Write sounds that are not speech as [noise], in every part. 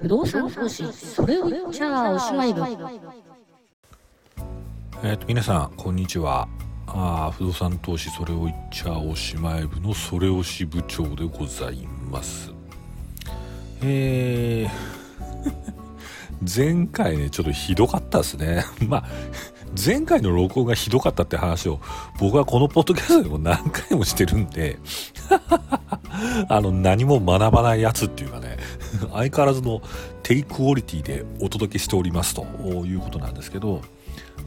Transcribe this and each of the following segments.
不動産投資それを言っちゃおしまい部えっ、と皆さんこんにちは。あ不動産投資それを言っちゃおしまい部のそれをし部長でございます。えー [laughs] 前回ねちょっとひどかったですね。[laughs] まあ前回の録音がひどかったって話を僕はこのポッドキャストでも何回もしてるんで [laughs] あの何も学ばないやつっていうかね [laughs] 相変わらずの低クオリティでお届けしておりますということなんですけど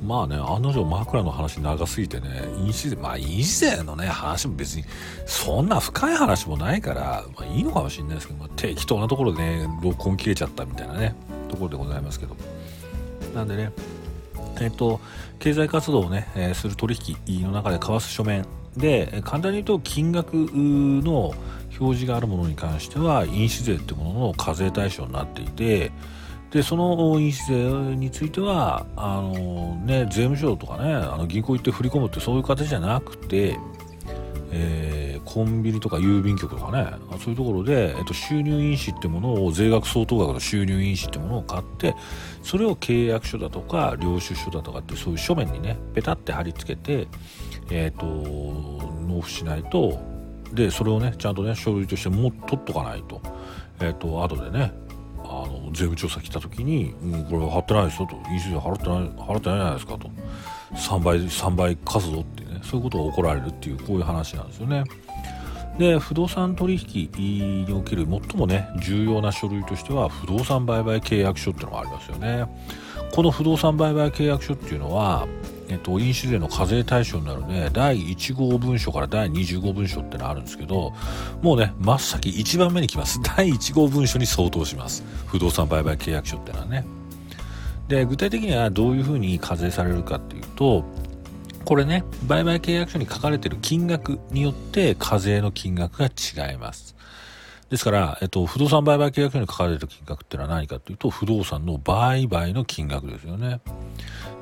まあね案の定枕の話長すぎてね飲酒税まあ飲酒税のね話も別にそんな深い話もないから、まあ、いいのかもしれないですけど、まあ、適当なところでね録音切れちゃったみたいなねところでございますけど。なんでねえっと、経済活動をね、えーする取引の中で交わす書面で、簡単に言うと金額の表示があるものに関しては印紙税ってものの課税対象になっていてでその印紙税についてはあの、ね、税務署とかねあの銀行行って振り込むってそういう形じゃなくて、えーコンビニとか郵便局とかねそういうところで、えっと、収入印紙ってものを税額相当額の収入印紙ってものを買ってそれを契約書だとか領収書だとかってそういう書面にねペタって貼り付けて、えー、と納付しないとでそれをねちゃんとね書類としても取っとかないと,、えー、と後でねあの税務調査来た時に「うん、これは払ってないですよ」と「印紙税払ってない払ってないじゃないですか」と「3倍3倍貸すぞ」ってそういうことが起こられるっていうこういう話なんですよね。で不動産取引における最もね重要な書類としては不動産売買契約書っていうのがありますよね。この不動産売買契約書っていうのは、えっと、印紙税の課税対象になるね第1号文書から第20号文書ってのあるんですけどもうね真っ先1番目に来ます。[laughs] 第1号文書に相当します。不動産売買契約書ってのはね。で具体的にはどういうふうに課税されるかっていうとこれね、売買契約書に書かれている金額によって課税の金額が違います。ですから、えっと、不動産売買契約書に書かれている金額っていうのは何かというと、不動産の売買の金額ですよね。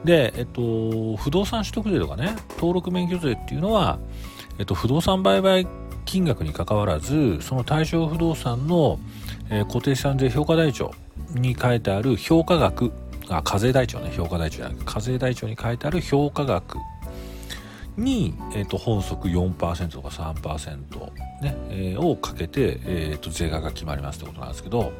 で、えっと、不動産取得税とかね、登録免許税っていうのは、えっと、不動産売買金額にかかわらず、その対象不動産の、えー固定資産税評価台帳に書いてある評価額、あ、課税台帳ね、評価台帳じゃなくて、課税台帳に書いてある評価額に、えー、と本則4%とか3%、ねえーをかけて、えー、と税額が決まりますってことなんですけど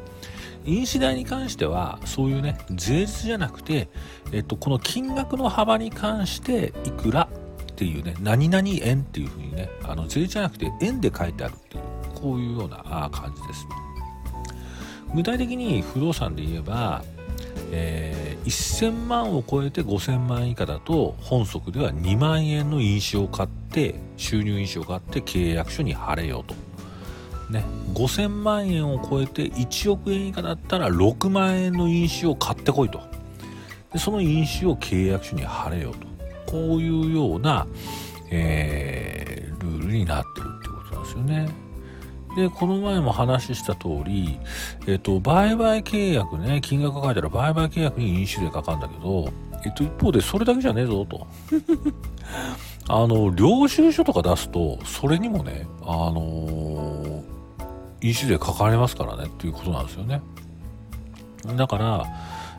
印紙代に関してはそういうね税率じゃなくて、えー、とこの金額の幅に関していくらっていうね何々円っていうふうにねあの税じゃなくて円で書いてあるっていうこういうような感じです。具体的に不動産で言えばえー1000万を超えて5000万以下だと本則では2万円の印紙を買って収入印紙を買って契約書に貼れよと。ね、5000万円を超えて1億円以下だったら6万円の印紙を買ってこいとでその印紙を契約書に貼れよとこういうような、えールールになってるってことなんですよね。でこの前も話した通り、えっと、売買契約ね金額が書いてある売買契約に印紙税かかるんだけど、えっと、一方でそれだけじゃねえぞと。[laughs] あの領収書とか出すとそれにもねあの印紙税かかりますからねっていうことなんですよね。だから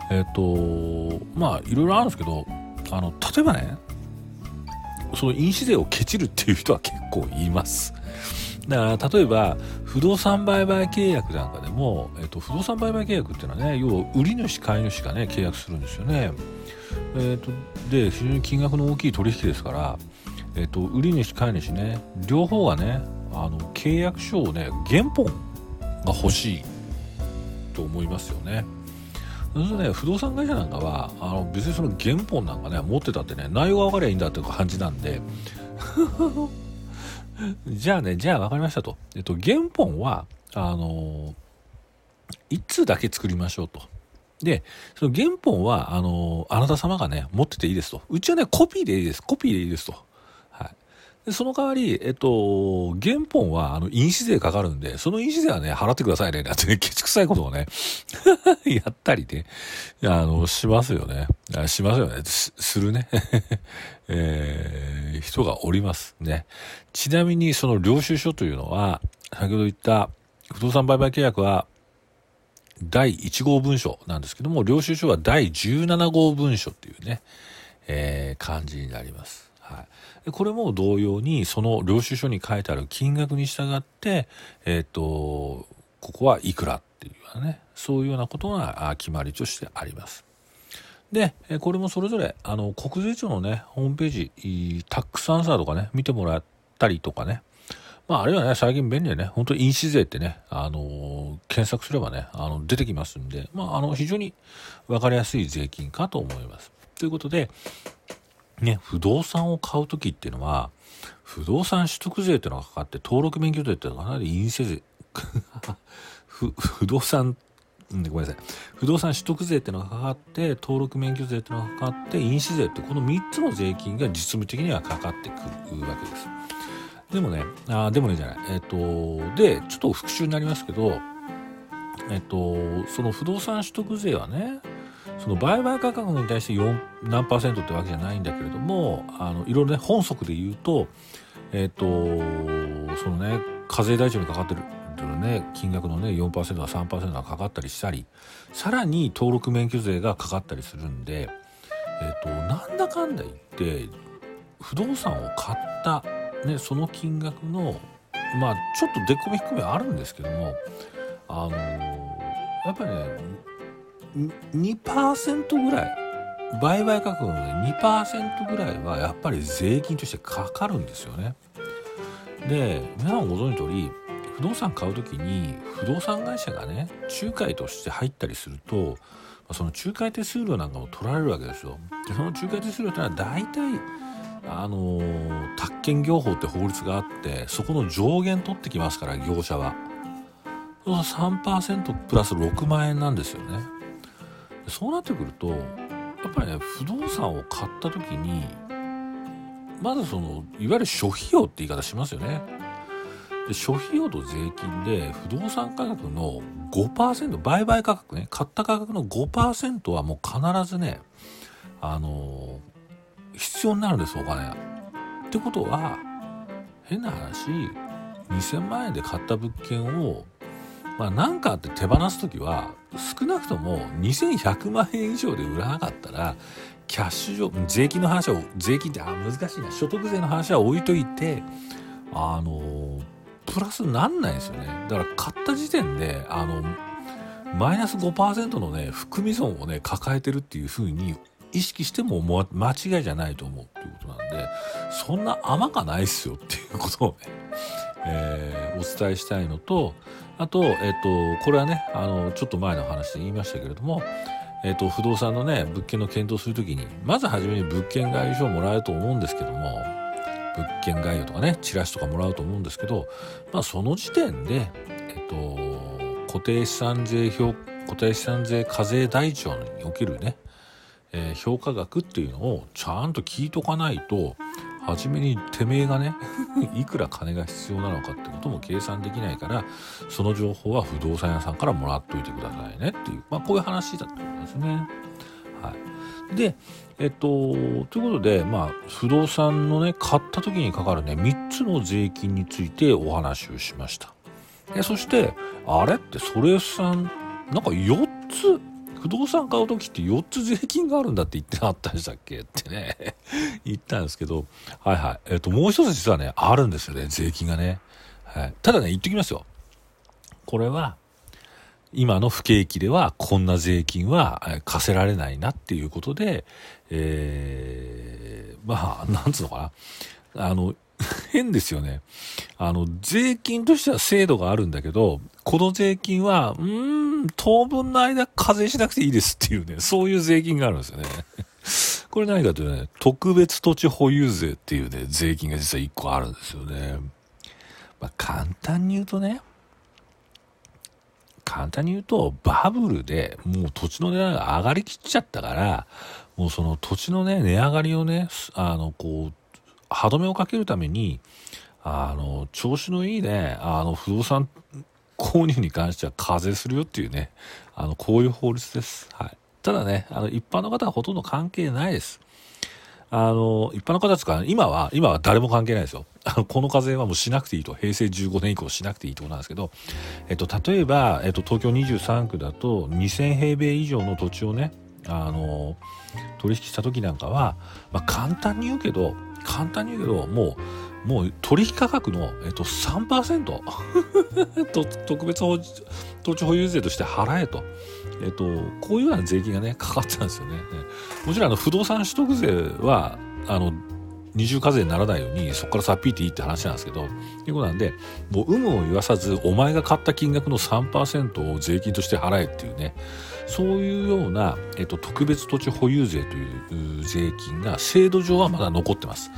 えっとまあいろいろあるんですけどあの例えばねその印紙税をケチるっていう人は結構います。だから例えば不動産売買契約なんかでも、えっと、不動産売買契約っていうのはね要は売り主買い主がね契約するんですよね。えっとで非常に金額の大きい取引ですから、えっと、売り主買い主ね両方がねあの契約書をね原本が欲しいと思いますよね。そうするとね不動産会社なんかはあの別にその原本なんかね持ってたってね内容が分かりゃいいんだっていう感じなんでじゃあね、じゃあ分かりましたと。えっと、原本は、あの1通だけ作りましょうと。で、その原本は、あのあなた様がね、持ってていいですと。うちはね、コピーでいいです。コピーでいいですと。でその代わり、えっと、原本は、あの、印紙税かかるんで、その印紙税はね、払ってくださいね、なんてね、ケチくさいことをね、[laughs] やったりね、あの、しますよね。しますよね。すするね。[laughs] えー人がおりますね。ちなみに、その領収書というのは、先ほど言った不動産売買契約は、第1号文書なんですけども、領収書は第17号文書っていうね、えー、感じになります。はい、これも同様にその領収書に書いてある金額に従って、え、ー、とここはいくらっていうようなねそういうようなことが決まりとしてあります。で、これもそれぞれ、あの、国税庁のね、ホームページ、タックスアンサーとかね、見てもらったりとかね、まあ、あるいはね、最近便利でね、本当に印紙税ってね、あの検索すればね、あの、出てきますんで、まあ、あの、非常に分かりやすい税金かと思います。ということで、ね、不動産を買う時っていうのは、不動産取得税っていうのがかかって、登録免許税っていうのがかなり印税。[laughs] 税、不動産、ごめんなさい。不動産取得税っていうのがかかって登録免許税っていうのがかかって印紙税ってこの3つの税金が実務的にはかかってくるわけです。でもねあでもねじゃない。えっ、ー、とでちょっと復習になりますけどえっ、ー、とその不動産取得税はねその売買価格に対して4何パーセントってわけじゃないんだけれどもあのいろいろね本則で言うとえっ、ー、とそのね課税台帳にかかってるね金額のね4%か3%がかかったりしたりさらに登録免許税がかかったりするんで、えーと、なんだかんだ言って不動産を買った、ね、その金額のまあちょっと出込み含めあるんですけどもあの、やっぱりね2%ぐらい売買価格の、ね、2%ぐらいはやっぱり税金としてかかるんですよね。で皆さんご存知の通り不動産買う時に不動産会社がね仲介として入ったりするとその仲介手数料なんかも取られるわけですよ。でその仲介手数料ってのは大体あのー、宅建業法って法律があってそこの上限取ってきますから業者は。そう3%プラス6万円なんですよね。そうなってくるとやっぱりね不動産を買った時にまずそのいわゆる諸費用って言い方しますよね。で諸費用と税金で不動産価格の5%売買価格ね買った価格の5%はもう必ずねあのー、必要になるんですお金。ってことは変な話2000万円で買った物件をまあ何かあって手放す時は少なくとも2100万円以上で売らなかったらキャッシュ上税金の話は税金ってあ難しいな。所得税の話は置いといてあのプラスなんないですよね。だから買った時点であのマイナス5%のね含み損をね抱えてるっていう風に意識してもも間違いじゃないと思うっていうことなんでそんな甘かないっすよっていうことをね、えー、お伝えしたいのとあと、え、ー、とこれはねあのちょっと前の話で言いましたけれどもえ、ー、と不動産のね物件の検討する時にまず初めに物件概要書をもらえると思うんですけども物件概要とかねチラシとかもらうと思うんですけど、まあ、その時点で、えっと、固定資産税表固定資産税課税台帳におけるね、えー、評価額っていうのをちゃんと聞いとかないと初めにてめえがね [laughs] いくら金が必要なのかってことも計算できないからその情報は不動産屋さんからもらっといてくださいねっていう、まあ、こういう話だったんですね。はい、でえっと、ということで、まあ、不動産のね、買った時にかかるね、3つの税金についてお話をしました。でそして、あれってそれさん、なんか4つ、不動産買う時って4つ税金があるんだって言ってなかったでしたっけ？ってね、[laughs] 言ったんですけど、はいはい。えっと、もう一つ実はね、あるんですよね、税金がね。はい。ただね、言っときますよ。これは、今の不景気ではこんな税金は課せられないなっていうことで、えー、まあ、なんつうのかな。あの、[laughs] 変ですよね。あの、税金としては制度があるんだけど、この税金は、うーん、当分の間課税しなくていいですっていうね、そういう税金があるんですよね。[laughs] これ何かというとね、特別土地保有税っていうね、税金が実は1個あるんですよね。まあ、簡単に言うとね、簡単に言うと、バブルでもう土地の値段が上がりきっちゃったから、もうその土地のね、値上がりをね、あの、こう、歯止めをかけるために、あの、調子のいいね、あの、不動産購入に関しては課税するよっていうね、あの、こういう法律です。はい。ただね、あの、一般の方はほとんど関係ないです。あの、一般の方ですか今は、今は誰も関係ないですよ。あの、この課税はもうしなくていいと。平成15年以降しなくていいところなんですけど、えっと、例えば、えっと、東京23区だと、2000平米以上の土地をね、あの、取引した時なんかは、まあ、簡単に言うけど、簡単に言うけど、もう、もう取引価格の、えっと、3% [laughs] と特別土地保有税として払えと。えっと、こういうような税金がね、かかってたんですよね。もちろん、あの、不動産取得税は、あの、二重課税にならないように、そこからさっぴいていいって話なんですけど、ということなんで、もう有無を言わさず、お前が買った金額の3%を税金として払えっていうね、そういうような、えっと、特別土地保有税という税金が制度上はまだ残ってます。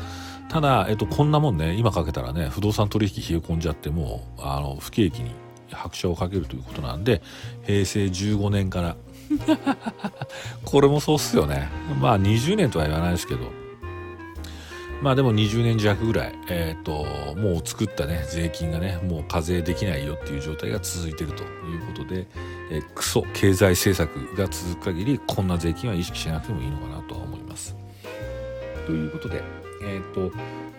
ただ、えっと、こんなもんね、今かけたらね、不動産取引冷え込んじゃってもう、あの、不景気に拍車をかけるということなんで平成15年から。[laughs] これもそうっすよね。まあ20年とは言わないですけど。まあでも20年弱ぐらい、えっ、ー、と、もう作ったね、税金がね、もう課税できないよっていう状態が続いてるということで、えー、クソ経済政策が続く限り、こんな税金は意識しなくてもいいのかなとは思います。ということで、えっ、ー、と、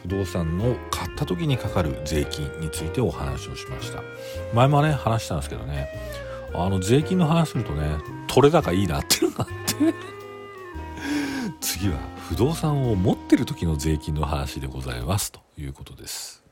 不動産の買った時にかかる税金についてお話をしました。前もね話したんですけどねあの税金の話するとね取れ高いいなっていうのがあって次は不動産を持ってる時の税金の話でございますということです。